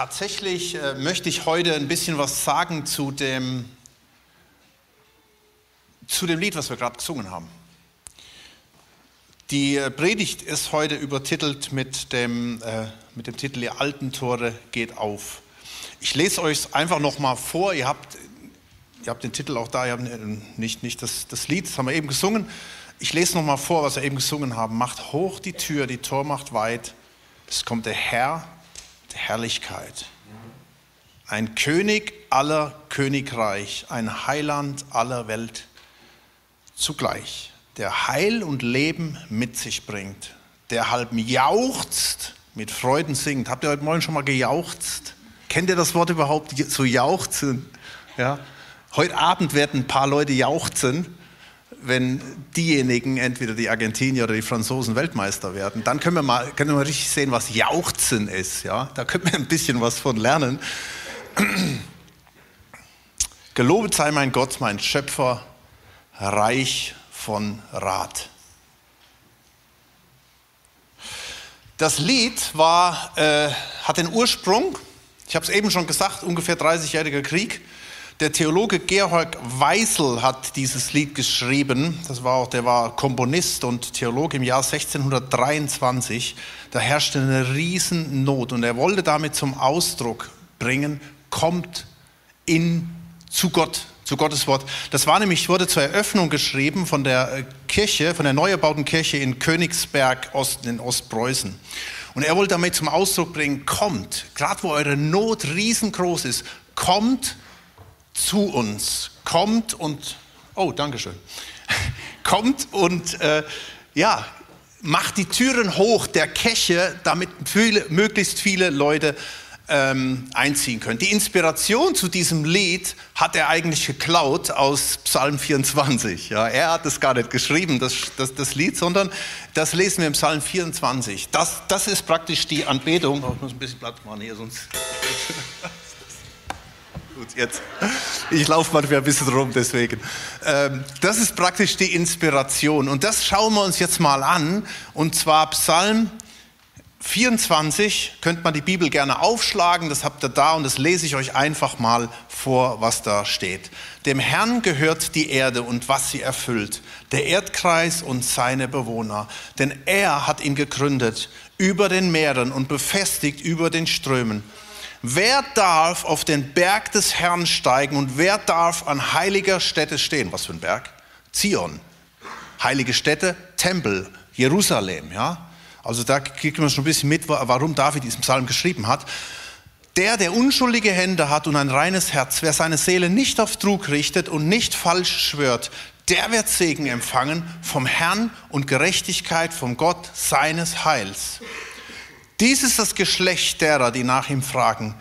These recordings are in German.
tatsächlich äh, möchte ich heute ein bisschen was sagen zu dem, zu dem Lied, was wir gerade gesungen haben. Die äh, Predigt ist heute übertitelt mit dem, äh, mit dem Titel Ihr alten Tore geht auf. Ich lese euch einfach nochmal vor. Ihr habt, ihr habt den Titel auch da, ihr habt nicht, nicht das, das Lied, das haben wir eben gesungen. Ich lese nochmal vor, was wir eben gesungen haben. Macht hoch die Tür, die Tor macht weit. Es kommt der Herr Herrlichkeit. Ein König aller Königreich, ein Heiland aller Welt zugleich, der Heil und Leben mit sich bringt, der halb jauchzt, mit Freuden singt. Habt ihr heute Morgen schon mal gejauchzt? Kennt ihr das Wort überhaupt, so jauchzen? Ja? Heute Abend werden ein paar Leute jauchzen wenn diejenigen, entweder die Argentinier oder die Franzosen Weltmeister werden, dann können wir mal, können wir richtig sehen, was Jauchzen ist. Ja? Da können wir ein bisschen was von lernen. Gelobet sei mein Gott, mein Schöpfer, reich von Rat. Das Lied war, äh, hat den Ursprung, ich habe es eben schon gesagt, ungefähr 30-jähriger Krieg. Der Theologe Georg Weisel hat dieses Lied geschrieben. Das war auch, der war Komponist und Theologe im Jahr 1623. Da herrschte eine Riesennot und er wollte damit zum Ausdruck bringen, kommt in, zu Gott, zu Gottes Wort. Das war nämlich, wurde zur Eröffnung geschrieben von der äh, Kirche, von der neu erbauten Kirche in Königsberg Osten in Ostpreußen. Und er wollte damit zum Ausdruck bringen, kommt, gerade wo eure Not riesengroß ist, kommt zu uns. Kommt und, oh, Dankeschön. Kommt und, äh, ja, macht die Türen hoch der Kirche, damit viele, möglichst viele Leute ähm, einziehen können. Die Inspiration zu diesem Lied hat er eigentlich geklaut aus Psalm 24. Ja, er hat es gar nicht geschrieben, das, das, das, Lied, sondern das lesen wir im Psalm 24. Das, das ist praktisch die Anbetung. Oh, ich muss ein bisschen Platz machen hier, sonst. Gut, jetzt. Ich laufe manchmal ein bisschen rum, deswegen. Ähm, das ist praktisch die Inspiration. Und das schauen wir uns jetzt mal an. Und zwar Psalm 24. Könnt man die Bibel gerne aufschlagen. Das habt ihr da und das lese ich euch einfach mal vor, was da steht. Dem Herrn gehört die Erde und was sie erfüllt. Der Erdkreis und seine Bewohner. Denn er hat ihn gegründet über den Meeren und befestigt über den Strömen. Wer darf auf den Berg des Herrn steigen und wer darf an heiliger Stätte stehen? Was für ein Berg? Zion. Heilige Stätte, Tempel, Jerusalem, ja? Also da kriegt man schon ein bisschen mit, warum David diesen Psalm geschrieben hat. Der, der unschuldige Hände hat und ein reines Herz, wer seine Seele nicht auf Trug richtet und nicht falsch schwört, der wird Segen empfangen vom Herrn und Gerechtigkeit vom Gott seines Heils. Dies ist das Geschlecht derer, die nach ihm fragen,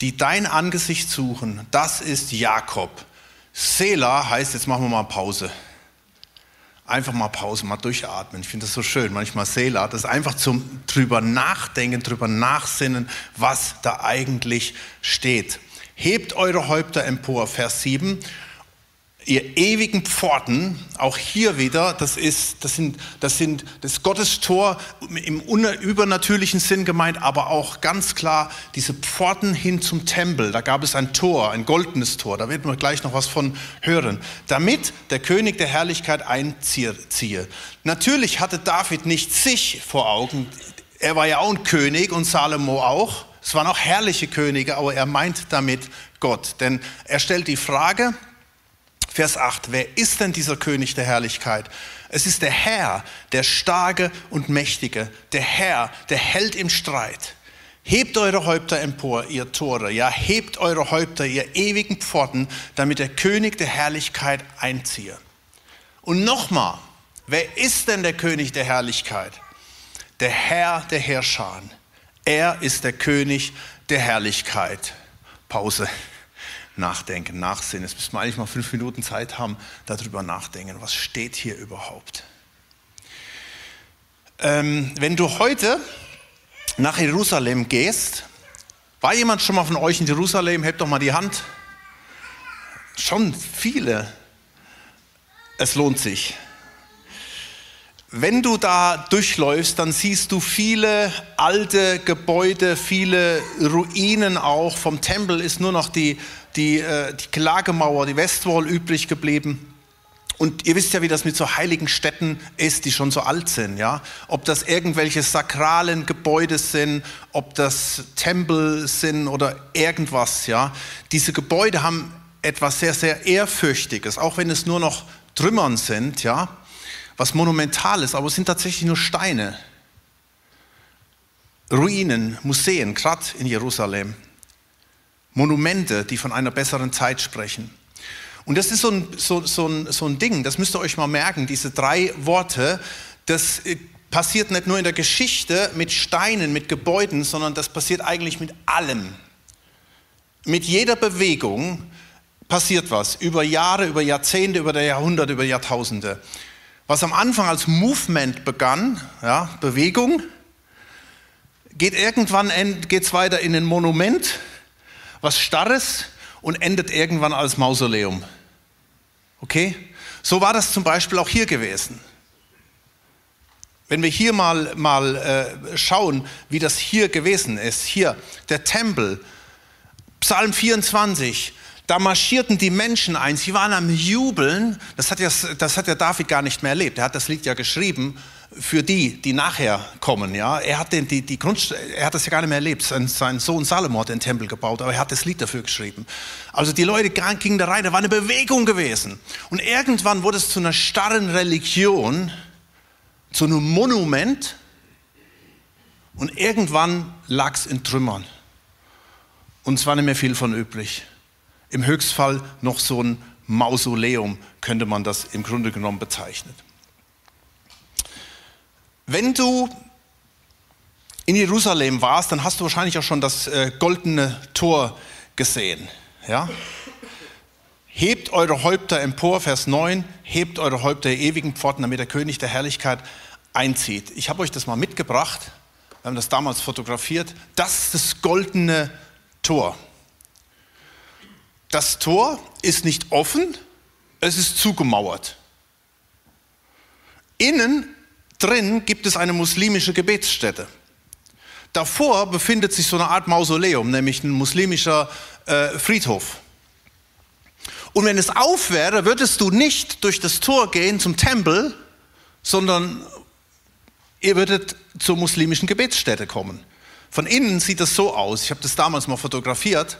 die dein Angesicht suchen. Das ist Jakob. Sela heißt, jetzt machen wir mal Pause. Einfach mal Pause, mal durchatmen. Ich finde das so schön. Manchmal Sela, das ist einfach zum drüber nachdenken, drüber nachsinnen, was da eigentlich steht. Hebt eure Häupter empor, Vers 7 ihr ewigen Pforten, auch hier wieder, das ist, das sind, das sind das Gottes Tor im übernatürlichen Sinn gemeint, aber auch ganz klar diese Pforten hin zum Tempel. Da gab es ein Tor, ein goldenes Tor. Da werden wir gleich noch was von hören. Damit der König der Herrlichkeit einziehe. Natürlich hatte David nicht sich vor Augen. Er war ja auch ein König und Salomo auch. Es waren auch herrliche Könige, aber er meint damit Gott. Denn er stellt die Frage, Vers 8, wer ist denn dieser König der Herrlichkeit? Es ist der Herr, der Starke und Mächtige, der Herr, der Held im Streit. Hebt eure Häupter empor, ihr Tore, ja, hebt eure Häupter, ihr ewigen Pforten, damit der König der Herrlichkeit einziehe. Und nochmal, wer ist denn der König der Herrlichkeit? Der Herr der Herrscher. Er ist der König der Herrlichkeit. Pause nachdenken, nachsehen. Jetzt müssen wir eigentlich mal fünf Minuten Zeit haben, darüber nachdenken. Was steht hier überhaupt? Ähm, wenn du heute nach Jerusalem gehst, war jemand schon mal von euch in Jerusalem? Hebt doch mal die Hand. Schon viele. Es lohnt sich. Wenn du da durchläufst, dann siehst du viele alte Gebäude, viele Ruinen auch. Vom Tempel ist nur noch die, die, äh, die Klagemauer, die Westwall übrig geblieben. Und ihr wisst ja, wie das mit so heiligen Städten ist, die schon so alt sind, ja. Ob das irgendwelche sakralen Gebäude sind, ob das Tempel sind oder irgendwas, ja. Diese Gebäude haben etwas sehr, sehr Ehrfürchtiges, auch wenn es nur noch Trümmern sind, ja was monumental ist, aber es sind tatsächlich nur Steine. Ruinen, Museen, gerade in Jerusalem. Monumente, die von einer besseren Zeit sprechen. Und das ist so ein, so, so, ein, so ein Ding, das müsst ihr euch mal merken, diese drei Worte, das äh, passiert nicht nur in der Geschichte mit Steinen, mit Gebäuden, sondern das passiert eigentlich mit allem. Mit jeder Bewegung passiert was, über Jahre, über Jahrzehnte, über Jahrhunderte, über Jahrtausende. Was am Anfang als Movement begann, ja, Bewegung, geht irgendwann geht's weiter in ein Monument, was Starres und endet irgendwann als Mausoleum. Okay? So war das zum Beispiel auch hier gewesen. Wenn wir hier mal, mal äh, schauen, wie das hier gewesen ist, hier der Tempel, Psalm 24, da marschierten die Menschen ein, sie waren am Jubeln. Das hat, ja, das hat ja David gar nicht mehr erlebt. Er hat das Lied ja geschrieben für die, die nachher kommen. Ja? Er, hat den, die, die Grund, er hat das ja gar nicht mehr erlebt. Sein, sein Sohn Salomo hat den Tempel gebaut, aber er hat das Lied dafür geschrieben. Also die Leute gingen da rein, da war eine Bewegung gewesen. Und irgendwann wurde es zu einer starren Religion, zu einem Monument. Und irgendwann lag es in Trümmern. Und es war nicht mehr viel von übrig. Im Höchstfall noch so ein Mausoleum könnte man das im Grunde genommen bezeichnen. Wenn du in Jerusalem warst, dann hast du wahrscheinlich auch schon das äh, goldene Tor gesehen. Ja? Hebt eure Häupter empor, Vers 9, hebt eure Häupter der ewigen Pforten, damit der König der Herrlichkeit einzieht. Ich habe euch das mal mitgebracht, wir haben das damals fotografiert. Das ist das goldene Tor. Das Tor ist nicht offen, es ist zugemauert. Innen drin gibt es eine muslimische Gebetsstätte. Davor befindet sich so eine Art Mausoleum, nämlich ein muslimischer äh, Friedhof. Und wenn es auf wäre, würdest du nicht durch das Tor gehen zum Tempel, sondern ihr würdet zur muslimischen Gebetsstätte kommen. Von innen sieht das so aus. Ich habe das damals mal fotografiert.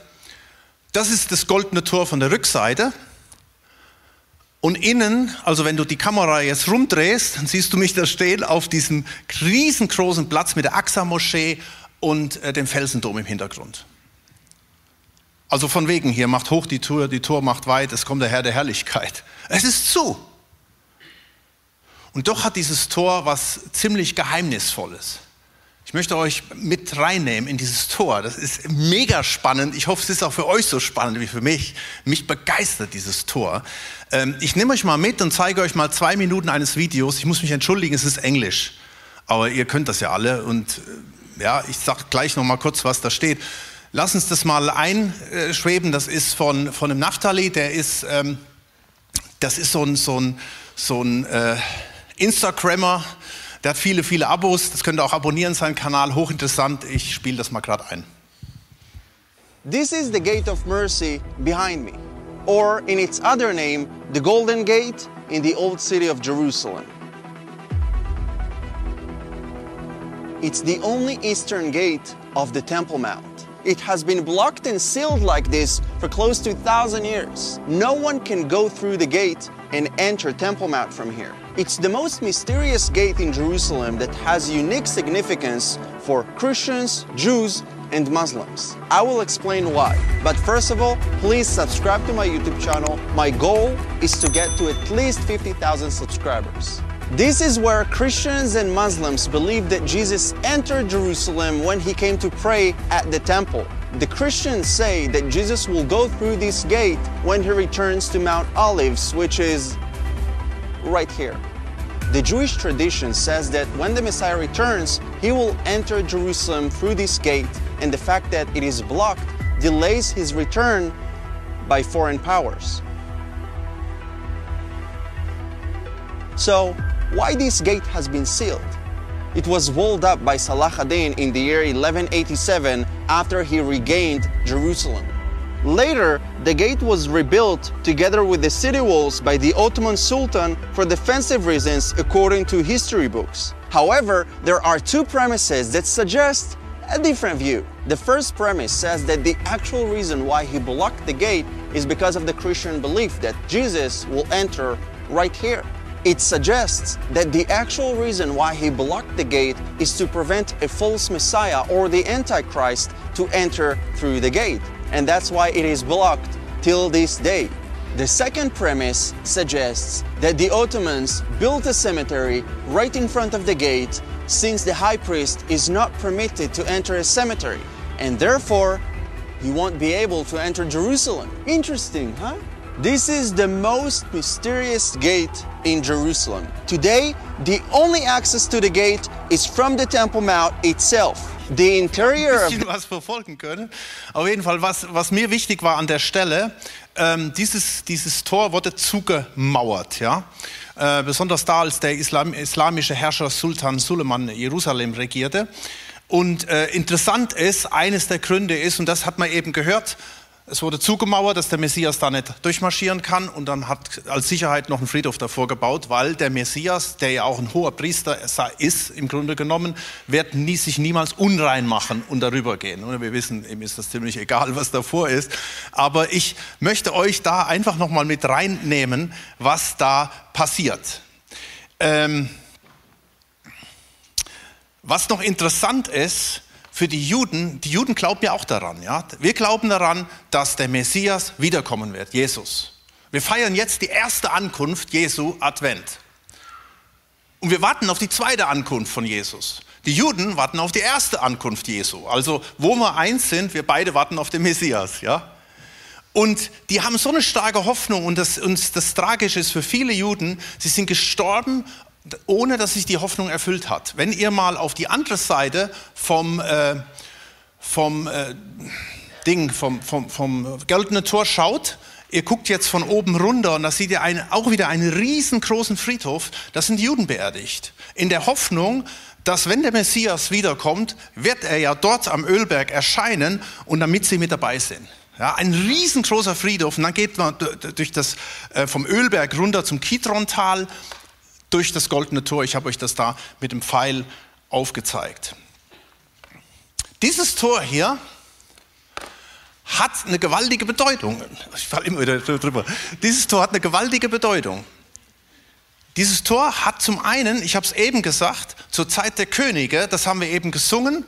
Das ist das goldene Tor von der Rückseite. Und innen, also wenn du die Kamera jetzt rumdrehst, dann siehst du mich da stehen auf diesem riesengroßen Platz mit der Aqsa-Moschee und äh, dem Felsendom im Hintergrund. Also von wegen hier, macht hoch die Tür, die Tor macht weit, es kommt der Herr der Herrlichkeit. Es ist zu. Und doch hat dieses Tor was ziemlich Geheimnisvolles. Ich möchte euch mit reinnehmen in dieses Tor. Das ist mega spannend. Ich hoffe, es ist auch für euch so spannend wie für mich. Mich begeistert dieses Tor. Ähm, ich nehme euch mal mit und zeige euch mal zwei Minuten eines Videos. Ich muss mich entschuldigen, es ist Englisch. Aber ihr könnt das ja alle. Und äh, ja, ich sage gleich noch mal kurz, was da steht. Lass uns das mal einschweben. Das ist von, von einem Naftali. Der ist, ähm, das ist so ein, so ein, so ein äh, Instagrammer der hat viele, viele Abos. Das könnt ihr auch abonnieren, seinen Kanal. Hochinteressant. Ich spiele das mal gerade ein. This is the gate of mercy behind me, or in its other name, the Golden Gate in the old city of Jerusalem. It's the only eastern gate of the Temple Mount. It has been blocked and sealed like this for close to 1,000 years. No one can go through the gate and enter Temple Mount from here. It's the most mysterious gate in Jerusalem that has unique significance for Christians, Jews, and Muslims. I will explain why. But first of all, please subscribe to my YouTube channel. My goal is to get to at least 50,000 subscribers. This is where Christians and Muslims believe that Jesus entered Jerusalem when he came to pray at the temple. The Christians say that Jesus will go through this gate when he returns to Mount Olives, which is right here. The Jewish tradition says that when the Messiah returns, he will enter Jerusalem through this gate, and the fact that it is blocked delays his return by foreign powers. So, why this gate has been sealed. It was walled up by Salah ad-Din in the year 1187 after he regained Jerusalem. Later, the gate was rebuilt together with the city walls by the Ottoman Sultan for defensive reasons according to history books. However, there are two premises that suggest a different view. The first premise says that the actual reason why he blocked the gate is because of the Christian belief that Jesus will enter right here. It suggests that the actual reason why he blocked the gate is to prevent a false Messiah or the Antichrist to enter through the gate. And that's why it is blocked till this day. The second premise suggests that the Ottomans built a cemetery right in front of the gate since the high priest is not permitted to enter a cemetery and therefore he won't be able to enter Jerusalem. Interesting, huh? This is the most mysterious gate in Jerusalem. Today, the only access to the gate is from the Temple Mount itself. The interior of bisschen was verfolgen können. Auf jeden Fall, was, was mir wichtig war an der Stelle, ähm, dieses, dieses Tor wurde zugemauert. Ja? Äh, besonders da, als der Islam, islamische Herrscher Sultan Suleiman Jerusalem regierte. Und äh, interessant ist, eines der Gründe ist, und das hat man eben gehört, es wurde zugemauert, dass der Messias da nicht durchmarschieren kann und dann hat als Sicherheit noch einen Friedhof davor gebaut, weil der Messias, der ja auch ein hoher Priester ist, im Grunde genommen, wird nie, sich niemals unrein machen und darüber gehen. Und wir wissen, ihm ist das ziemlich egal, was davor ist. Aber ich möchte euch da einfach nochmal mit reinnehmen, was da passiert. Ähm, was noch interessant ist, für die Juden, die Juden glauben ja auch daran, ja. Wir glauben daran, dass der Messias wiederkommen wird, Jesus. Wir feiern jetzt die erste Ankunft Jesu Advent. Und wir warten auf die zweite Ankunft von Jesus. Die Juden warten auf die erste Ankunft Jesu. Also, wo wir eins sind, wir beide warten auf den Messias, ja. Und die haben so eine starke Hoffnung und das, und das Tragische ist für viele Juden, sie sind gestorben ohne dass sich die Hoffnung erfüllt hat. Wenn ihr mal auf die andere Seite vom, äh, vom äh, Ding, vom, vom, vom Goldenen Tor schaut, ihr guckt jetzt von oben runter und da seht ihr eine, auch wieder einen riesengroßen Friedhof, da sind Juden beerdigt. In der Hoffnung, dass wenn der Messias wiederkommt, wird er ja dort am Ölberg erscheinen und damit sie mit dabei sind. Ja, ein riesengroßer Friedhof und dann geht man durch das, äh, vom Ölberg runter zum Kidrontal durch das goldene Tor. Ich habe euch das da mit dem Pfeil aufgezeigt. Dieses Tor hier hat eine gewaltige Bedeutung. Ich falle immer wieder drüber. Dieses Tor hat eine gewaltige Bedeutung. Dieses Tor hat zum einen, ich habe es eben gesagt, zur Zeit der Könige, das haben wir eben gesungen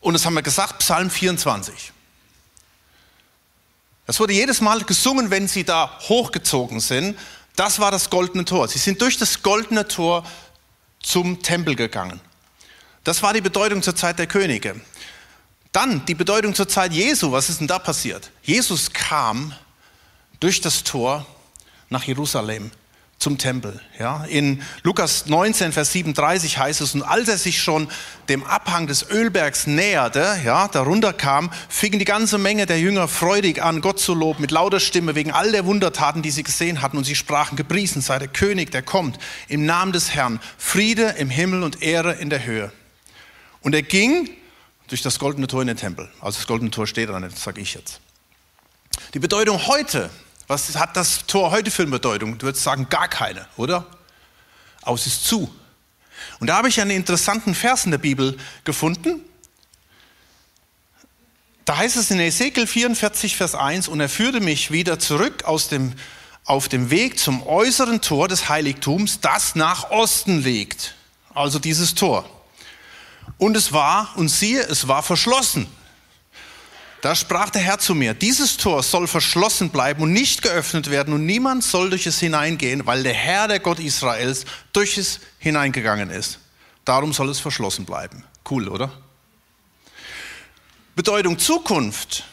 und das haben wir gesagt, Psalm 24. Das wurde jedes Mal gesungen, wenn sie da hochgezogen sind. Das war das goldene Tor. Sie sind durch das goldene Tor zum Tempel gegangen. Das war die Bedeutung zur Zeit der Könige. Dann die Bedeutung zur Zeit Jesu. Was ist denn da passiert? Jesus kam durch das Tor nach Jerusalem zum Tempel. Ja, in Lukas 19, Vers 37 heißt es, und als er sich schon dem Abhang des Ölbergs näherte, ja, darunter kam, fingen die ganze Menge der Jünger freudig an, Gott zu loben, mit lauter Stimme, wegen all der Wundertaten, die sie gesehen hatten. Und sie sprachen, gepriesen sei der König, der kommt, im Namen des Herrn, Friede im Himmel und Ehre in der Höhe. Und er ging durch das goldene Tor in den Tempel. Also das goldene Tor steht da das sage ich jetzt. Die Bedeutung heute was hat das Tor heute für eine Bedeutung? Du würdest sagen, gar keine, oder? Es ist zu. Und da habe ich einen interessanten Vers in der Bibel gefunden. Da heißt es in Ezekiel 44, Vers 1, und er führte mich wieder zurück aus dem, auf dem Weg zum äußeren Tor des Heiligtums, das nach Osten liegt. Also dieses Tor. Und es war, und siehe, es war verschlossen. Da sprach der Herr zu mir, dieses Tor soll verschlossen bleiben und nicht geöffnet werden und niemand soll durch es hineingehen, weil der Herr, der Gott Israels, durch es hineingegangen ist. Darum soll es verschlossen bleiben. Cool, oder? Bedeutung Zukunft,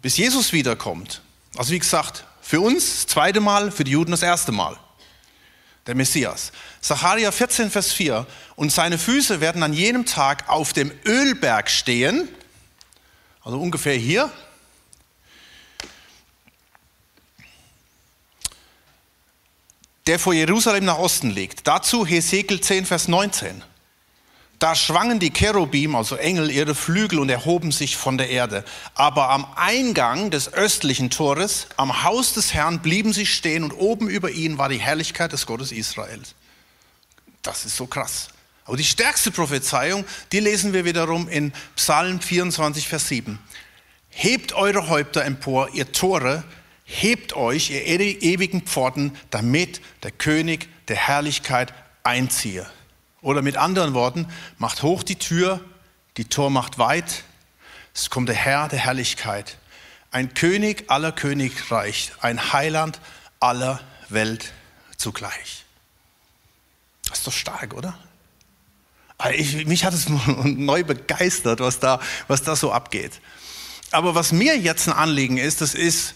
bis Jesus wiederkommt. Also wie gesagt, für uns das zweite Mal, für die Juden das erste Mal. Der Messias. Sacharja 14, Vers 4. Und seine Füße werden an jenem Tag auf dem Ölberg stehen also ungefähr hier. der vor Jerusalem nach Osten liegt. Dazu Hesekiel 10, Vers 19. Da schwangen die Cherubim, also Engel, ihre Flügel und erhoben sich von der Erde. Aber am Eingang des östlichen Tores, am Haus des Herrn, blieben sie stehen und oben über ihnen war die Herrlichkeit des Gottes Israels. Das ist so krass. Aber die stärkste Prophezeiung, die lesen wir wiederum in Psalm 24, Vers 7. Hebt eure Häupter empor, ihr Tore, hebt euch, ihr ewigen Pforten, damit der König der Herrlichkeit einziehe. Oder mit anderen Worten, macht hoch die Tür, die Tor macht weit, es kommt der Herr der Herrlichkeit, ein König aller Königreich, ein Heiland aller Welt zugleich. Das ist doch stark, oder? Ich, mich hat es neu begeistert, was da, was da so abgeht. Aber was mir jetzt ein Anliegen ist, das ist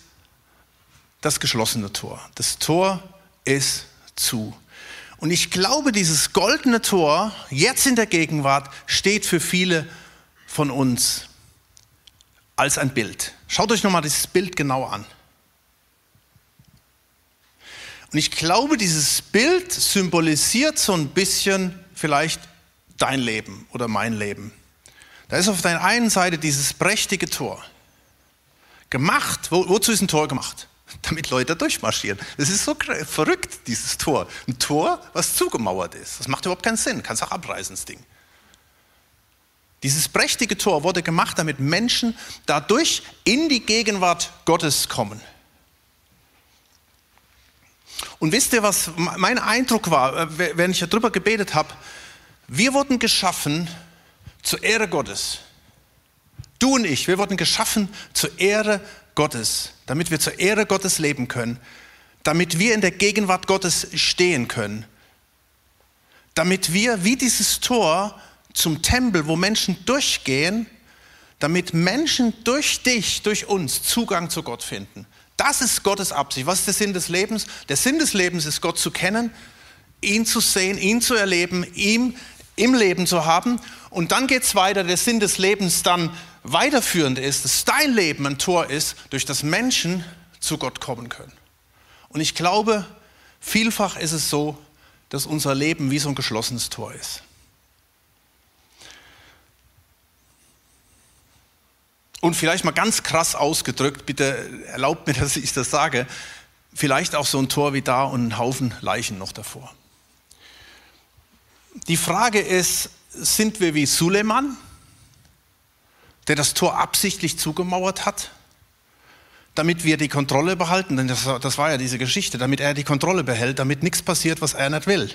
das geschlossene Tor. Das Tor ist zu. Und ich glaube, dieses goldene Tor, jetzt in der Gegenwart, steht für viele von uns als ein Bild. Schaut euch nochmal dieses Bild genau an. Und ich glaube, dieses Bild symbolisiert so ein bisschen vielleicht dein Leben oder mein Leben. Da ist auf der einen Seite dieses prächtige Tor. Gemacht, wo, wozu ist ein Tor gemacht? damit Leute durchmarschieren. Das ist so verrückt, dieses Tor. Ein Tor, was zugemauert ist. Das macht überhaupt keinen Sinn. Kannst auch abreißen, das Ding. Dieses prächtige Tor wurde gemacht, damit Menschen dadurch in die Gegenwart Gottes kommen. Und wisst ihr, was mein Eindruck war, äh, wenn ich darüber gebetet habe? Wir wurden geschaffen zur Ehre Gottes. Du und ich, wir wurden geschaffen zur Ehre Gottes, damit wir zur Ehre Gottes leben können, damit wir in der Gegenwart Gottes stehen können, damit wir wie dieses Tor zum Tempel, wo Menschen durchgehen, damit Menschen durch dich, durch uns Zugang zu Gott finden. Das ist Gottes Absicht. Was ist der Sinn des Lebens? Der Sinn des Lebens ist, Gott zu kennen, ihn zu sehen, ihn zu erleben, ihm im Leben zu haben. Und dann geht es weiter, der Sinn des Lebens dann weiterführend ist, dass dein Leben ein Tor ist, durch das Menschen zu Gott kommen können. Und ich glaube, vielfach ist es so, dass unser Leben wie so ein geschlossenes Tor ist. Und vielleicht mal ganz krass ausgedrückt, bitte erlaubt mir, dass ich das sage, vielleicht auch so ein Tor wie da und ein Haufen Leichen noch davor. Die Frage ist, sind wir wie Suleiman? der das Tor absichtlich zugemauert hat, damit wir die Kontrolle behalten, denn das, das war ja diese Geschichte, damit er die Kontrolle behält, damit nichts passiert, was er nicht will.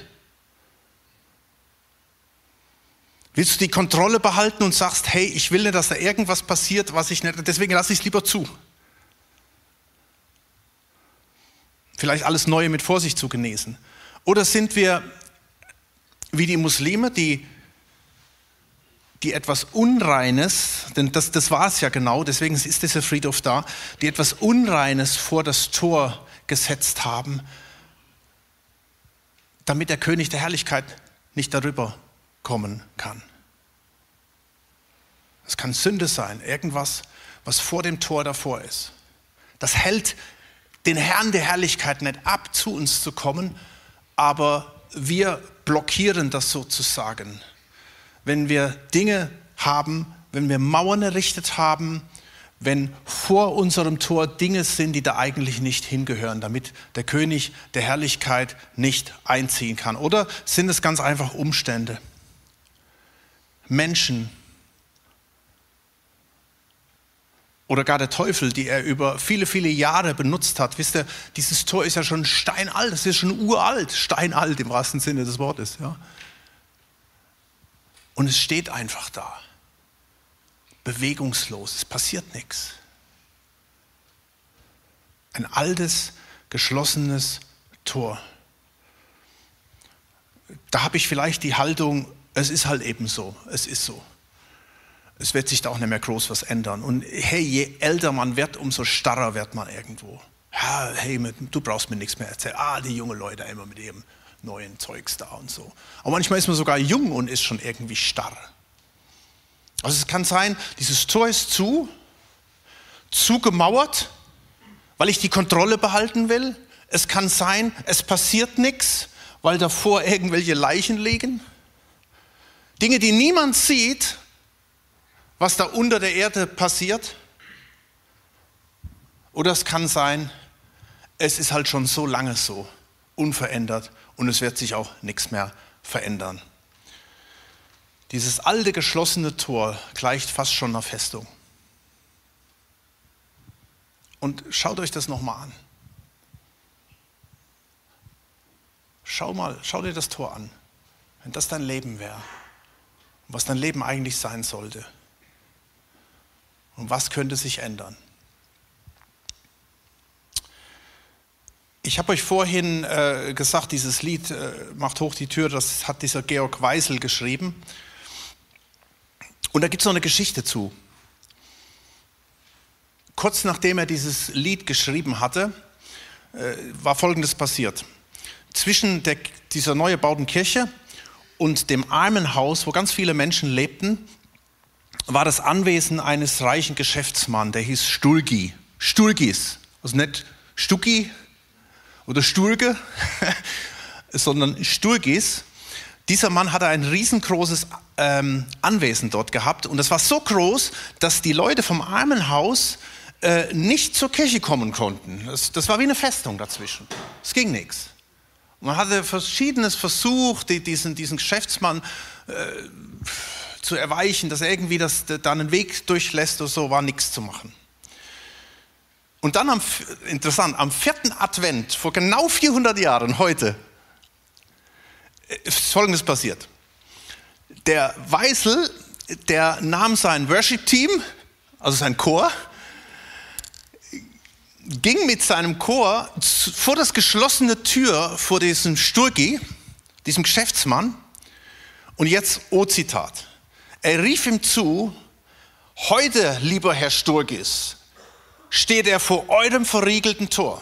Willst du die Kontrolle behalten und sagst, hey, ich will nicht, dass da irgendwas passiert, was ich nicht, deswegen lasse ich es lieber zu. Vielleicht alles Neue mit Vorsicht zu genießen. Oder sind wir wie die Muslime, die die etwas Unreines, denn das, das war es ja genau, deswegen ist dieser Friedhof da, die etwas Unreines vor das Tor gesetzt haben, damit der König der Herrlichkeit nicht darüber kommen kann. Es kann Sünde sein, irgendwas, was vor dem Tor davor ist. Das hält den Herrn der Herrlichkeit nicht ab, zu uns zu kommen, aber wir blockieren das sozusagen wenn wir Dinge haben, wenn wir Mauern errichtet haben, wenn vor unserem Tor Dinge sind, die da eigentlich nicht hingehören, damit der König der Herrlichkeit nicht einziehen kann? Oder sind es ganz einfach Umstände? Menschen oder gar der Teufel, die er über viele, viele Jahre benutzt hat. Wisst ihr, dieses Tor ist ja schon steinalt, das ist schon uralt, steinalt im wahrsten Sinne des Wortes. Ja. Und es steht einfach da. Bewegungslos. Es passiert nichts. Ein altes, geschlossenes Tor. Da habe ich vielleicht die Haltung, es ist halt eben so. Es ist so. Es wird sich da auch nicht mehr groß was ändern. Und hey, je älter man wird, umso starrer wird man irgendwo. Ja, hey, du brauchst mir nichts mehr erzählen. Ah, die jungen Leute immer mit ihrem neuen Zeugs da und so. Aber manchmal ist man sogar jung und ist schon irgendwie starr. Also es kann sein, dieses Tor ist zu, zugemauert, weil ich die Kontrolle behalten will. Es kann sein, es passiert nichts, weil davor irgendwelche Leichen liegen. Dinge, die niemand sieht, was da unter der Erde passiert. Oder es kann sein, es ist halt schon so lange so, unverändert und es wird sich auch nichts mehr verändern. Dieses alte geschlossene Tor gleicht fast schon einer Festung. Und schaut euch das nochmal an. Schau mal, schau dir das Tor an. Wenn das dein Leben wäre, was dein Leben eigentlich sein sollte. Und was könnte sich ändern? Ich habe euch vorhin äh, gesagt, dieses Lied äh, Macht hoch die Tür, das hat dieser Georg Weisel geschrieben. Und da gibt es noch eine Geschichte zu. Kurz nachdem er dieses Lied geschrieben hatte, äh, war Folgendes passiert. Zwischen der, dieser neu gebauten Kirche und dem Armenhaus, wo ganz viele Menschen lebten, war das Anwesen eines reichen Geschäftsmanns, der hieß Sturgi. Sturgis. Also nicht Stucki oder Sturge, sondern Sturgis. Dieser Mann hatte ein riesengroßes ähm, Anwesen dort gehabt und das war so groß, dass die Leute vom Armenhaus äh, nicht zur Kirche kommen konnten. Das, das, war wie eine Festung dazwischen. Es ging nichts. Man hatte verschiedenes versucht, diesen, diesen Geschäftsmann äh, zu erweichen, dass er irgendwie das, da einen Weg durchlässt oder so, war nichts zu machen. Und dann, am, interessant, am vierten Advent, vor genau 400 Jahren, heute, ist Folgendes passiert. Der Weisel, der nahm sein Worship-Team, also sein Chor, ging mit seinem Chor vor das geschlossene Tür vor diesem Sturgi, diesem Geschäftsmann. Und jetzt O-Zitat. Er rief ihm zu, heute, lieber Herr Sturgis, steht er vor eurem verriegelten Tor.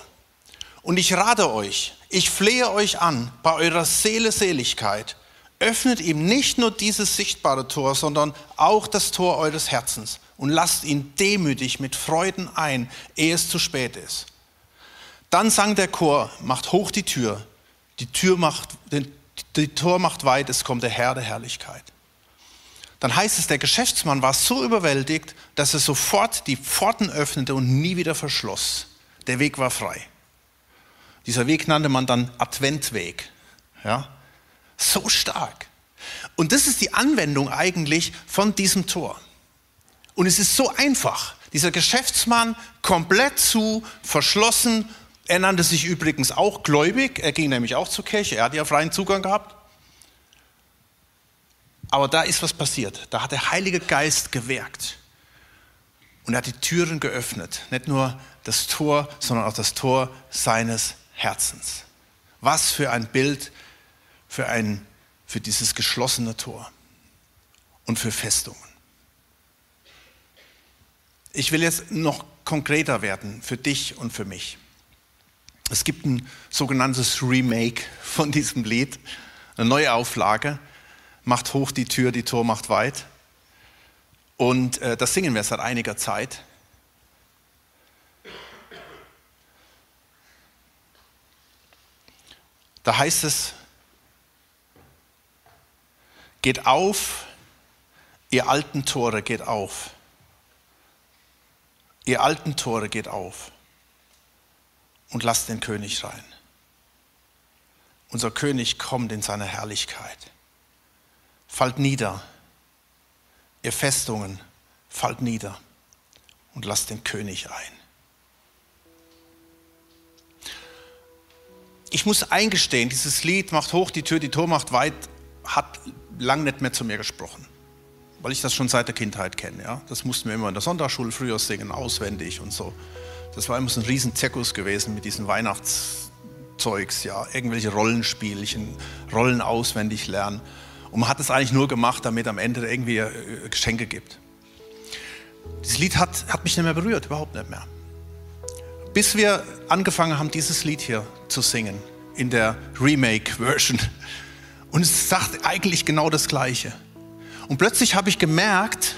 Und ich rate euch, ich flehe euch an, bei eurer Seele Seligkeit, öffnet ihm nicht nur dieses sichtbare Tor, sondern auch das Tor eures Herzens und lasst ihn demütig mit Freuden ein, ehe es zu spät ist. Dann sang der Chor, macht hoch die Tür, die Tür macht, die Tor macht weit, es kommt der Herr der Herrlichkeit. Dann heißt es, der Geschäftsmann war so überwältigt, dass er sofort die Pforten öffnete und nie wieder verschloss. Der Weg war frei. Dieser Weg nannte man dann Adventweg. Ja? So stark. Und das ist die Anwendung eigentlich von diesem Tor. Und es ist so einfach. Dieser Geschäftsmann komplett zu, verschlossen. Er nannte sich übrigens auch gläubig. Er ging nämlich auch zur Kirche. Er hat ja freien Zugang gehabt. Aber da ist was passiert. Da hat der Heilige Geist gewirkt. Und er hat die Türen geöffnet. Nicht nur das Tor, sondern auch das Tor seines Herzens. Was für ein Bild für, ein, für dieses geschlossene Tor und für Festungen. Ich will jetzt noch konkreter werden für dich und für mich. Es gibt ein sogenanntes Remake von diesem Lied, eine neue Auflage. Macht hoch die Tür, die Tor macht weit. Und äh, das singen wir seit einiger Zeit. Da heißt es, geht auf, ihr alten Tore, geht auf. Ihr alten Tore geht auf und lasst den König rein. Unser König kommt in seiner Herrlichkeit. Fallt nieder, ihr Festungen, fallt nieder und lasst den König ein. Ich muss eingestehen, dieses Lied macht hoch die Tür, die Tor macht weit, hat lang nicht mehr zu mir gesprochen weil ich das schon seit der Kindheit kenne. Ja? Das mussten wir immer in der Sonntagsschule früher singen, auswendig und so. Das war immer so ein riesen Zirkus gewesen mit diesen Weihnachtszeugs, ja, irgendwelche Rollenspielchen, Rollen auswendig lernen. Und man hat es eigentlich nur gemacht, damit am Ende irgendwie äh, Geschenke gibt. Dieses Lied hat, hat mich nicht mehr berührt, überhaupt nicht mehr. Bis wir angefangen haben, dieses Lied hier zu singen, in der Remake-Version. Und es sagt eigentlich genau das Gleiche. Und plötzlich habe ich gemerkt,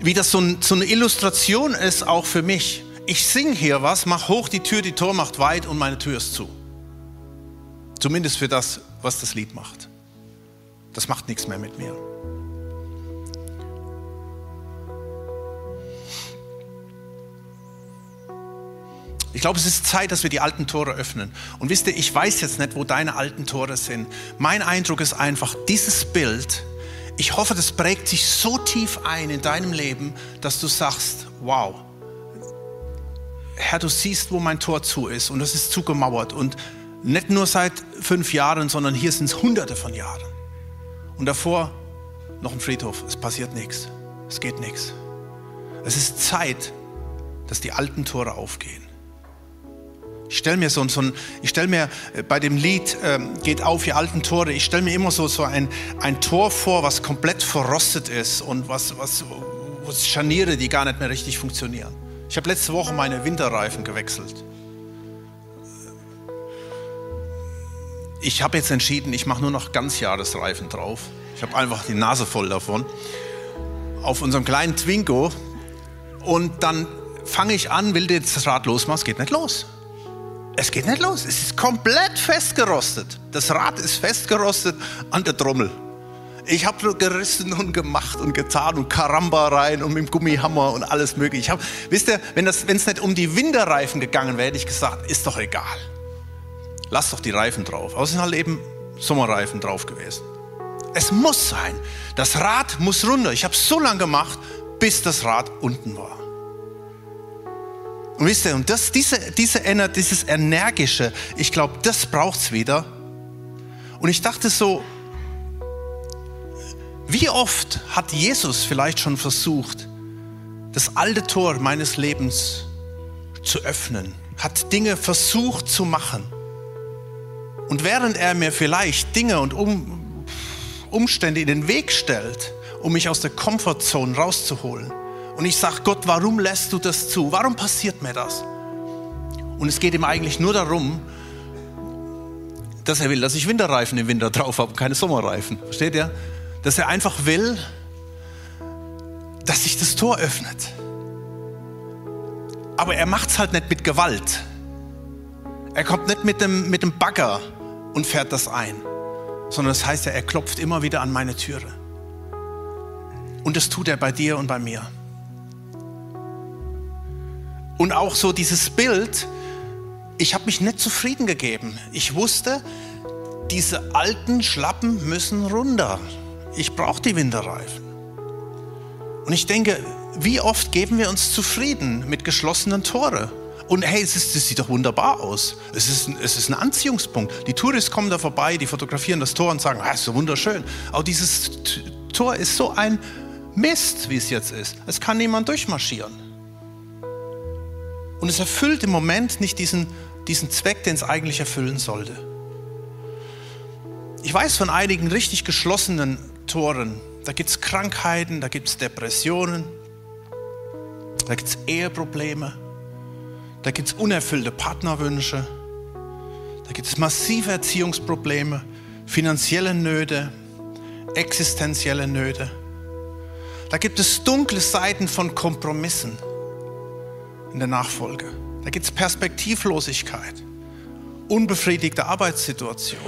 wie das so, ein, so, eine Illustration ist auch für mich. Ich sing hier was, mach hoch die Tür, die Tor macht weit und meine Tür ist zu. Zumindest für das, was das Lied macht. Das macht nichts mehr mit mir. Ich glaube, es ist Zeit, dass wir die alten Tore öffnen. Und wisst ihr, ich weiß jetzt nicht, wo deine alten Tore sind. Mein Eindruck ist einfach, dieses Bild, ich hoffe, das prägt sich so tief ein in deinem Leben, dass du sagst, wow, Herr, du siehst, wo mein Tor zu ist und es ist zugemauert. Und nicht nur seit fünf Jahren, sondern hier sind es hunderte von Jahren. Und davor noch ein Friedhof. Es passiert nichts. Es geht nichts. Es ist Zeit, dass die alten Tore aufgehen. Ich stelle mir so, so ein, ich stelle mir äh, bei dem Lied ähm, Geht auf, ihr alten Tore, ich stelle mir immer so, so ein, ein Tor vor, was komplett verrostet ist und was, was, was Scharniere, die gar nicht mehr richtig funktionieren. Ich habe letzte Woche meine Winterreifen gewechselt. Ich habe jetzt entschieden, ich mache nur noch Ganzjahresreifen drauf. Ich habe einfach die Nase voll davon. Auf unserem kleinen Twingo. Und dann fange ich an, will das Rad losmachen, es geht nicht los. Es geht nicht los. Es ist komplett festgerostet. Das Rad ist festgerostet an der Trommel. Ich habe nur gerissen und gemacht und getan und Karamba rein und mit dem Gummihammer und alles mögliche. Ich hab, wisst ihr, wenn es nicht um die Winterreifen gegangen wäre, hätte ich gesagt, ist doch egal. Lass doch die Reifen drauf. Aber es sind halt eben Sommerreifen drauf gewesen. Es muss sein. Das Rad muss runter. Ich habe so lange gemacht, bis das Rad unten war. Und wisst ihr, und das, diese, diese, dieses Energische, ich glaube, das braucht es wieder. Und ich dachte so, wie oft hat Jesus vielleicht schon versucht, das alte Tor meines Lebens zu öffnen, hat Dinge versucht zu machen. Und während er mir vielleicht Dinge und um, Umstände in den Weg stellt, um mich aus der Komfortzone rauszuholen, und ich sage, Gott, warum lässt du das zu? Warum passiert mir das? Und es geht ihm eigentlich nur darum, dass er will, dass ich Winterreifen im Winter drauf habe, keine Sommerreifen. Versteht ihr? Dass er einfach will, dass sich das Tor öffnet. Aber er macht es halt nicht mit Gewalt. Er kommt nicht mit dem, mit dem Bagger und fährt das ein, sondern das heißt ja, er klopft immer wieder an meine Türe. Und das tut er bei dir und bei mir. Und auch so dieses Bild, ich habe mich nicht zufrieden gegeben. Ich wusste, diese alten Schlappen müssen runter. Ich brauche die Winterreifen. Und ich denke, wie oft geben wir uns zufrieden mit geschlossenen Tore? Und hey, es, ist, es sieht doch wunderbar aus. Es ist, es ist ein Anziehungspunkt. Die Touristen kommen da vorbei, die fotografieren das Tor und sagen, ah, ist so wunderschön. Aber dieses Tor ist so ein Mist, wie es jetzt ist. Es kann niemand durchmarschieren. Und es erfüllt im Moment nicht diesen, diesen Zweck, den es eigentlich erfüllen sollte. Ich weiß von einigen richtig geschlossenen Toren. Da gibt es Krankheiten, da gibt es Depressionen, da gibt es Eheprobleme, da gibt es unerfüllte Partnerwünsche, da gibt es massive Erziehungsprobleme, finanzielle Nöte, existenzielle Nöte. Da gibt es dunkle Seiten von Kompromissen in der Nachfolge. Da gibt es Perspektivlosigkeit, unbefriedigte Arbeitssituation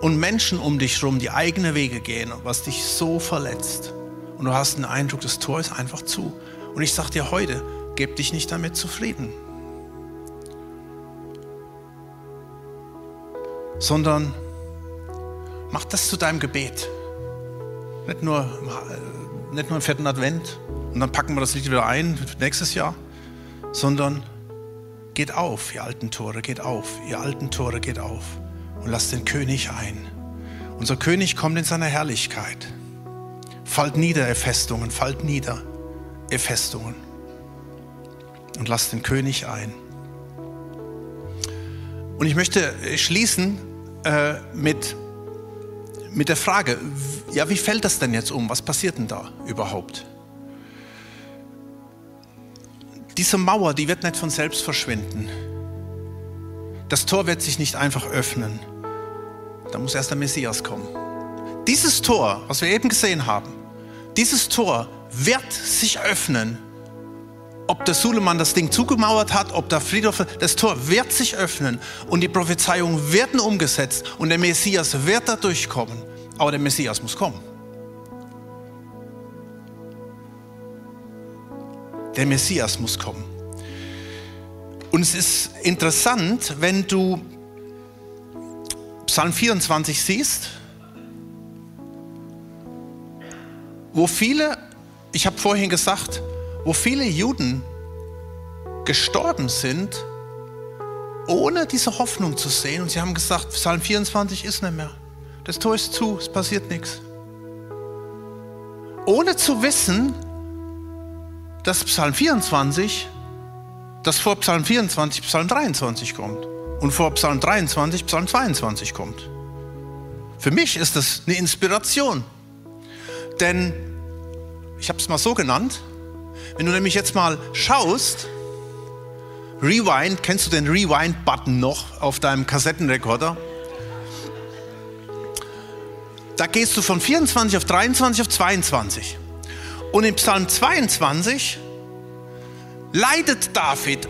und Menschen um dich herum, die eigene Wege gehen, was dich so verletzt. Und du hast den Eindruck, das Tor ist einfach zu. Und ich sage dir heute, gib dich nicht damit zufrieden, sondern mach das zu deinem Gebet. Nicht nur, nicht nur im vierten Advent, und dann packen wir das Lied wieder ein nächstes Jahr, sondern geht auf, ihr alten Tore, geht auf, ihr alten Tore, geht auf und lasst den König ein. Unser König kommt in seiner Herrlichkeit. Fallt nieder, ihr Festungen, fallt nieder, ihr Festungen. Und lasst den König ein. Und ich möchte schließen äh, mit, mit der Frage, ja, wie fällt das denn jetzt um? Was passiert denn da überhaupt? Diese Mauer, die wird nicht von selbst verschwinden. Das Tor wird sich nicht einfach öffnen. Da muss erst der Messias kommen. Dieses Tor, was wir eben gesehen haben, dieses Tor wird sich öffnen, ob der Suleman das Ding zugemauert hat, ob der Friedhof, das Tor wird sich öffnen und die Prophezeiungen werden umgesetzt und der Messias wird da durchkommen. Aber der Messias muss kommen. Der Messias muss kommen. Und es ist interessant, wenn du Psalm 24 siehst, wo viele, ich habe vorhin gesagt, wo viele Juden gestorben sind, ohne diese Hoffnung zu sehen. Und sie haben gesagt, Psalm 24 ist nicht mehr. Das Tor ist zu, es passiert nichts. Ohne zu wissen, dass Psalm 24, dass vor Psalm 24 Psalm 23 kommt und vor Psalm 23 Psalm 22 kommt. Für mich ist das eine Inspiration. Denn, ich habe es mal so genannt, wenn du nämlich jetzt mal schaust, Rewind, kennst du den Rewind-Button noch auf deinem Kassettenrekorder? Da gehst du von 24 auf 23 auf 22. Und im Psalm 22 leidet David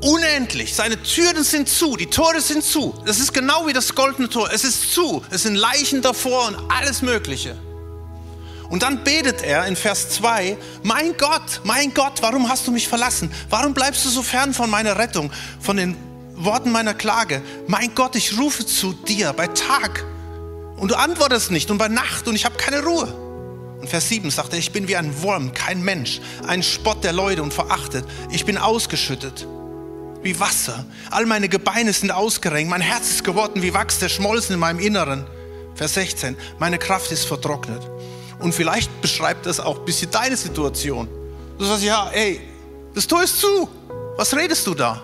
unendlich. Seine Türen sind zu, die Tore sind zu. Das ist genau wie das goldene Tor. Es ist zu. Es sind Leichen davor und alles Mögliche. Und dann betet er in Vers 2, mein Gott, mein Gott, warum hast du mich verlassen? Warum bleibst du so fern von meiner Rettung, von den Worten meiner Klage? Mein Gott, ich rufe zu dir bei Tag und du antwortest nicht und bei Nacht und ich habe keine Ruhe. Und Vers 7 sagt er, ich bin wie ein Wurm, kein Mensch, ein Spott der Leute und verachtet. Ich bin ausgeschüttet wie Wasser. All meine Gebeine sind ausgerenkt. Mein Herz ist geworden wie Wachs, der schmolzen in meinem Inneren. Vers 16, meine Kraft ist vertrocknet. Und vielleicht beschreibt das auch ein bisschen deine Situation. Du sagst, ja, ey, das Tor ist zu. Was redest du da?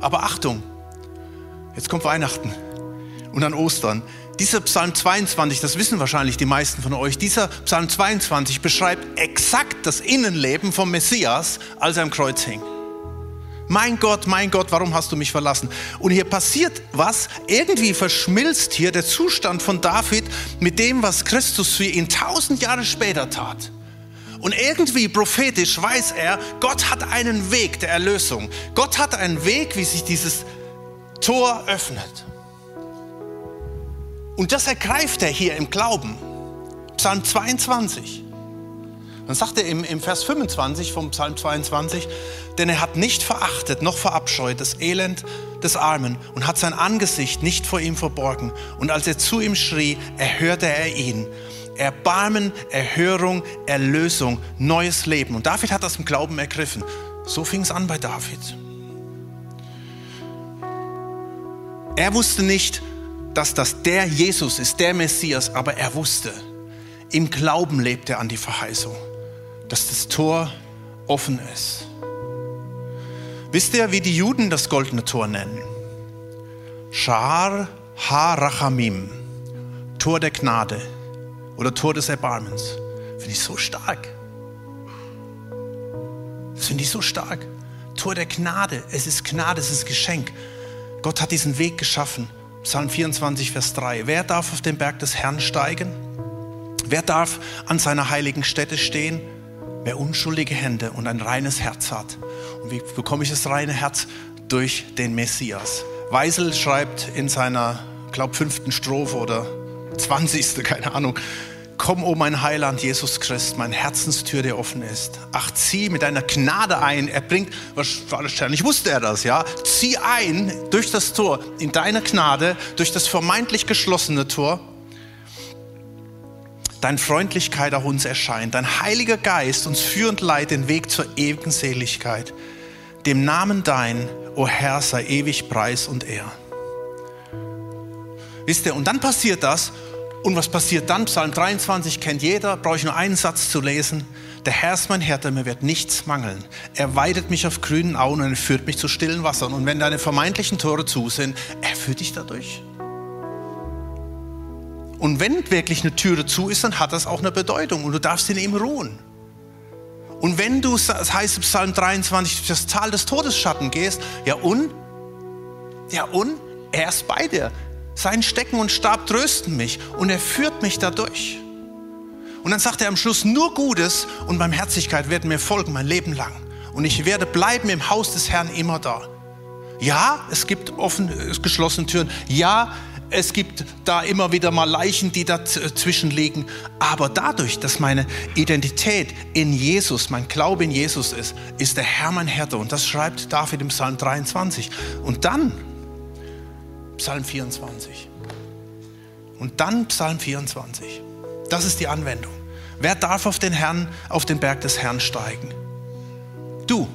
Aber Achtung, jetzt kommt Weihnachten und dann Ostern. Dieser Psalm 22, das wissen wahrscheinlich die meisten von euch, dieser Psalm 22 beschreibt exakt das Innenleben vom Messias, als er am Kreuz hing. Mein Gott, mein Gott, warum hast du mich verlassen? Und hier passiert was, irgendwie verschmilzt hier der Zustand von David mit dem, was Christus für ihn tausend Jahre später tat. Und irgendwie prophetisch weiß er, Gott hat einen Weg der Erlösung. Gott hat einen Weg, wie sich dieses Tor öffnet. Und das ergreift er hier im Glauben. Psalm 22. Dann sagt er im, im Vers 25 vom Psalm 22, denn er hat nicht verachtet noch verabscheut das Elend des Armen und hat sein Angesicht nicht vor ihm verborgen. Und als er zu ihm schrie, erhörte er ihn. Erbarmen, Erhörung, Erlösung, neues Leben. Und David hat das im Glauben ergriffen. So fing es an bei David. Er wusste nicht, dass das der Jesus ist, der Messias, aber er wusste, im Glauben lebt er an die Verheißung, dass das Tor offen ist. Wisst ihr, wie die Juden das goldene Tor nennen? Shar HaRachamim, Tor der Gnade oder Tor des Erbarmens. Finde ich so stark. Das finde ich so stark. Tor der Gnade, es ist Gnade, es ist Geschenk. Gott hat diesen Weg geschaffen Psalm 24, Vers 3. Wer darf auf den Berg des Herrn steigen? Wer darf an seiner heiligen Stätte stehen? Wer unschuldige Hände und ein reines Herz hat. Und wie bekomme ich das reine Herz? Durch den Messias. Weisel schreibt in seiner, glaube fünften Strophe oder zwanzigste, keine Ahnung, Komm, o oh mein Heiland Jesus Christ, mein Herzenstür, der offen ist. Ach, zieh mit deiner Gnade ein. Er bringt, wahrscheinlich wusste er das, ja. Zieh ein durch das Tor in deiner Gnade, durch das vermeintlich geschlossene Tor. Dein Freundlichkeit auch uns erscheint, dein Heiliger Geist uns führend leitet den Weg zur ewigen Seligkeit. Dem Namen dein, o Herr, sei ewig Preis und Ehr. Wisst ihr, und dann passiert das, und was passiert dann? Psalm 23 kennt jeder, brauche ich nur einen Satz zu lesen. Der Herr ist mein Hirte, mir wird nichts mangeln. Er weidet mich auf grünen Auen und führt mich zu stillen Wassern. Und wenn deine vermeintlichen Tore zu sind, er führt dich dadurch. Und wenn wirklich eine Türe zu ist, dann hat das auch eine Bedeutung und du darfst in ihm ruhen. Und wenn du, das heißt Psalm 23, durch das Tal des Todesschatten gehst, ja und? Ja und? Er ist bei dir. Sein Stecken und Stab trösten mich und er führt mich dadurch. Und dann sagt er am Schluss, nur Gutes und Barmherzigkeit werden mir folgen mein Leben lang. Und ich werde bleiben im Haus des Herrn immer da. Ja, es gibt offen, geschlossene Türen. Ja, es gibt da immer wieder mal Leichen, die dazwischen liegen. Aber dadurch, dass meine Identität in Jesus, mein Glaube in Jesus ist, ist der Herr mein Hirte. Und das schreibt David im Psalm 23. Und dann Psalm 24. Und dann Psalm 24. Das ist die Anwendung. Wer darf auf den Herrn, auf den Berg des Herrn steigen? Du.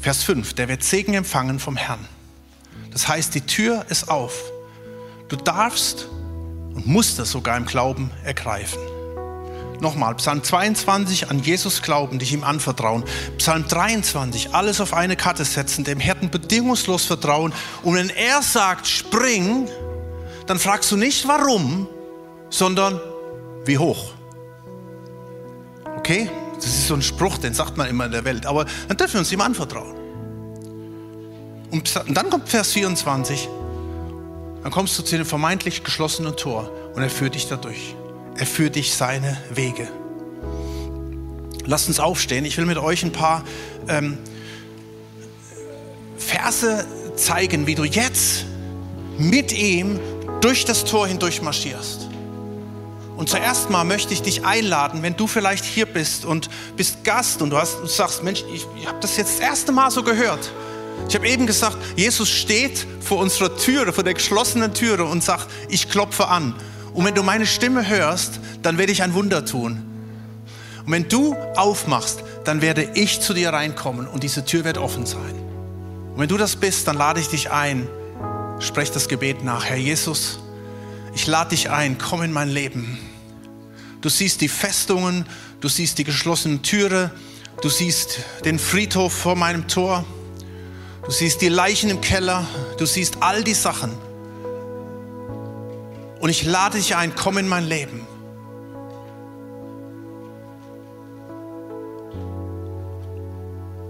Vers 5. Der wird Segen empfangen vom Herrn. Das heißt, die Tür ist auf. Du darfst und musst es sogar im Glauben ergreifen. Nochmal, Psalm 22, an Jesus glauben, dich ihm anvertrauen. Psalm 23, alles auf eine Karte setzen, dem Hirten bedingungslos vertrauen. Und wenn er sagt, spring, dann fragst du nicht warum, sondern wie hoch. Okay? Das ist so ein Spruch, den sagt man immer in der Welt. Aber dann dürfen wir uns ihm anvertrauen. Und dann kommt Vers 24. Dann kommst du zu dem vermeintlich geschlossenen Tor und er führt dich dadurch. Er führt dich seine Wege. Lasst uns aufstehen. Ich will mit euch ein paar ähm, Verse zeigen, wie du jetzt mit ihm durch das Tor hindurch marschierst. Und zuerst mal möchte ich dich einladen, wenn du vielleicht hier bist und bist Gast und du, hast, du sagst, Mensch, ich, ich habe das jetzt das erste Mal so gehört. Ich habe eben gesagt, Jesus steht vor unserer Türe, vor der geschlossenen Türe und sagt, ich klopfe an. Und wenn du meine Stimme hörst, dann werde ich ein Wunder tun. Und wenn du aufmachst, dann werde ich zu dir reinkommen und diese Tür wird offen sein. Und wenn du das bist, dann lade ich dich ein, sprech das Gebet nach. Herr Jesus, ich lade dich ein, komm in mein Leben. Du siehst die Festungen, du siehst die geschlossenen Türe, du siehst den Friedhof vor meinem Tor. Du siehst die Leichen im Keller, du siehst all die Sachen. Und ich lade dich ein, komm in mein Leben.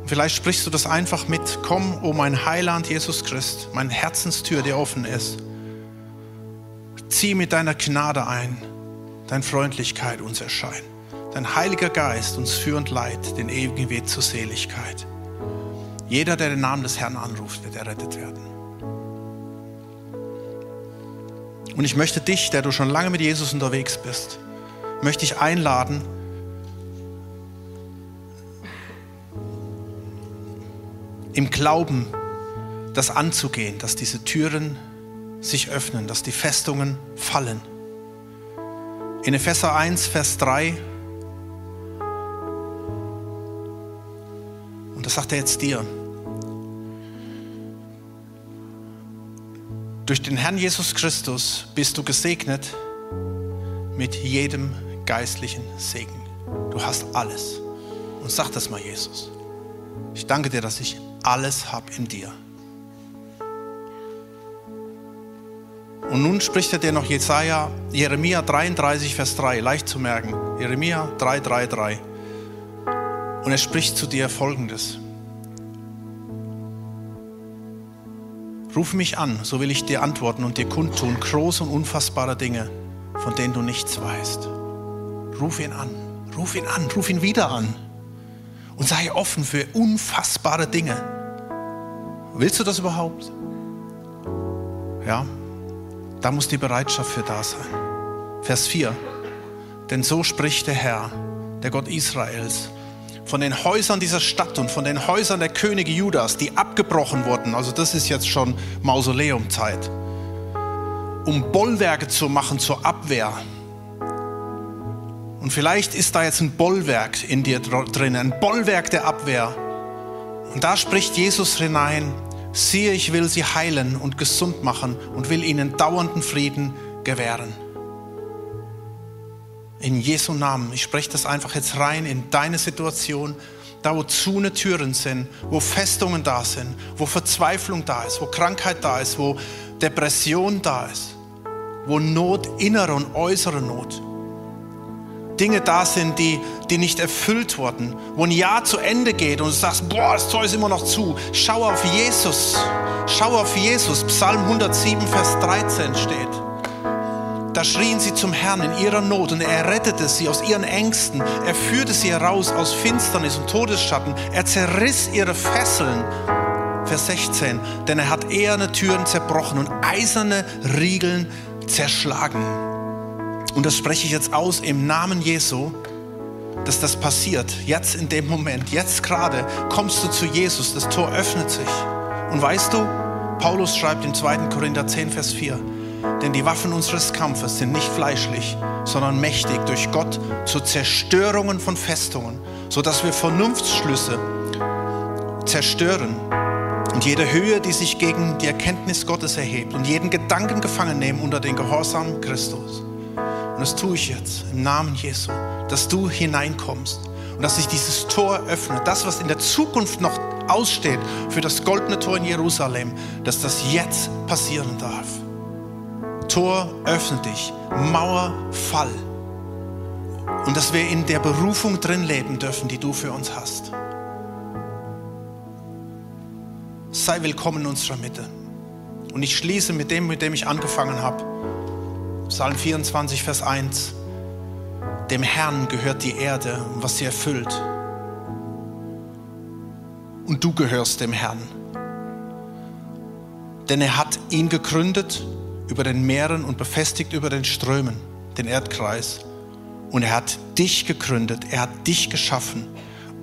Vielleicht sprichst du das einfach mit. Komm, o oh mein Heiland Jesus Christ, meine Herzenstür, die offen ist. Zieh mit deiner Gnade ein, deine Freundlichkeit uns erscheint. Dein Heiliger Geist uns führend leid, den ewigen Weg zur Seligkeit. Jeder, der den Namen des Herrn anruft, wird errettet werden. Und ich möchte dich, der du schon lange mit Jesus unterwegs bist, möchte ich einladen, im Glauben das anzugehen, dass diese Türen sich öffnen, dass die Festungen fallen. In Epheser 1, Vers 3, und das sagt er jetzt dir, Durch den Herrn Jesus Christus bist du gesegnet mit jedem geistlichen Segen. Du hast alles. Und sag das mal, Jesus. Ich danke dir, dass ich alles habe in dir. Und nun spricht er dir noch Jesaja, Jeremia 33, Vers 3, leicht zu merken. Jeremia 3, 3, 3. Und er spricht zu dir folgendes. Ruf mich an, so will ich dir antworten und dir kundtun große und unfassbare Dinge, von denen du nichts weißt. Ruf ihn an, ruf ihn an, ruf ihn wieder an und sei offen für unfassbare Dinge. Willst du das überhaupt? Ja, da muss die Bereitschaft für da sein. Vers 4. Denn so spricht der Herr, der Gott Israels von den Häusern dieser Stadt und von den Häusern der Könige Judas, die abgebrochen wurden, also das ist jetzt schon Mausoleumzeit, um Bollwerke zu machen zur Abwehr. Und vielleicht ist da jetzt ein Bollwerk in dir drin, ein Bollwerk der Abwehr. Und da spricht Jesus hinein, siehe, ich will sie heilen und gesund machen und will ihnen dauernden Frieden gewähren. In Jesu Namen. Ich spreche das einfach jetzt rein in deine Situation, da wo zune Türen sind, wo Festungen da sind, wo Verzweiflung da ist, wo Krankheit da ist, wo Depression da ist, wo Not, innere und äußere Not. Dinge da sind, die, die nicht erfüllt wurden, wo ein Jahr zu Ende geht und du sagst, boah, das Tor ist immer noch zu. Schau auf Jesus. Schau auf Jesus. Psalm 107, Vers 13 steht. Da schrien sie zum Herrn in ihrer Not und er rettete sie aus ihren Ängsten. Er führte sie heraus aus Finsternis und Todesschatten. Er zerriss ihre Fesseln. Vers 16. Denn er hat eherne Türen zerbrochen und eiserne Riegeln zerschlagen. Und das spreche ich jetzt aus im Namen Jesu, dass das passiert. Jetzt in dem Moment, jetzt gerade kommst du zu Jesus. Das Tor öffnet sich. Und weißt du, Paulus schreibt in 2. Korinther 10, Vers 4, denn die Waffen unseres Kampfes sind nicht fleischlich, sondern mächtig durch Gott zur Zerstörungen von Festungen, sodass wir Vernunftsschlüsse zerstören und jede Höhe, die sich gegen die Erkenntnis Gottes erhebt und jeden Gedanken gefangen nehmen unter den Gehorsam Christus. Und das tue ich jetzt im Namen Jesu, dass du hineinkommst und dass sich dieses Tor öffnet. Das, was in der Zukunft noch aussteht für das goldene Tor in Jerusalem, dass das jetzt passieren darf. Tor, öffne dich. Mauer, fall. Und dass wir in der Berufung drin leben dürfen, die du für uns hast. Sei willkommen in unserer Mitte. Und ich schließe mit dem, mit dem ich angefangen habe. Psalm 24, Vers 1. Dem Herrn gehört die Erde, was sie erfüllt. Und du gehörst dem Herrn. Denn er hat ihn gegründet über den Meeren und befestigt über den Strömen den Erdkreis. Und er hat dich gegründet, er hat dich geschaffen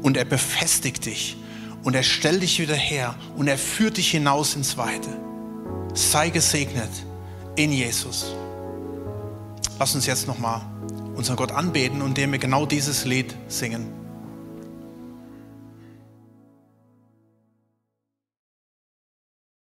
und er befestigt dich und er stellt dich wieder her und er führt dich hinaus ins Weite. Sei gesegnet in Jesus. Lass uns jetzt nochmal unseren Gott anbeten, indem wir genau dieses Lied singen.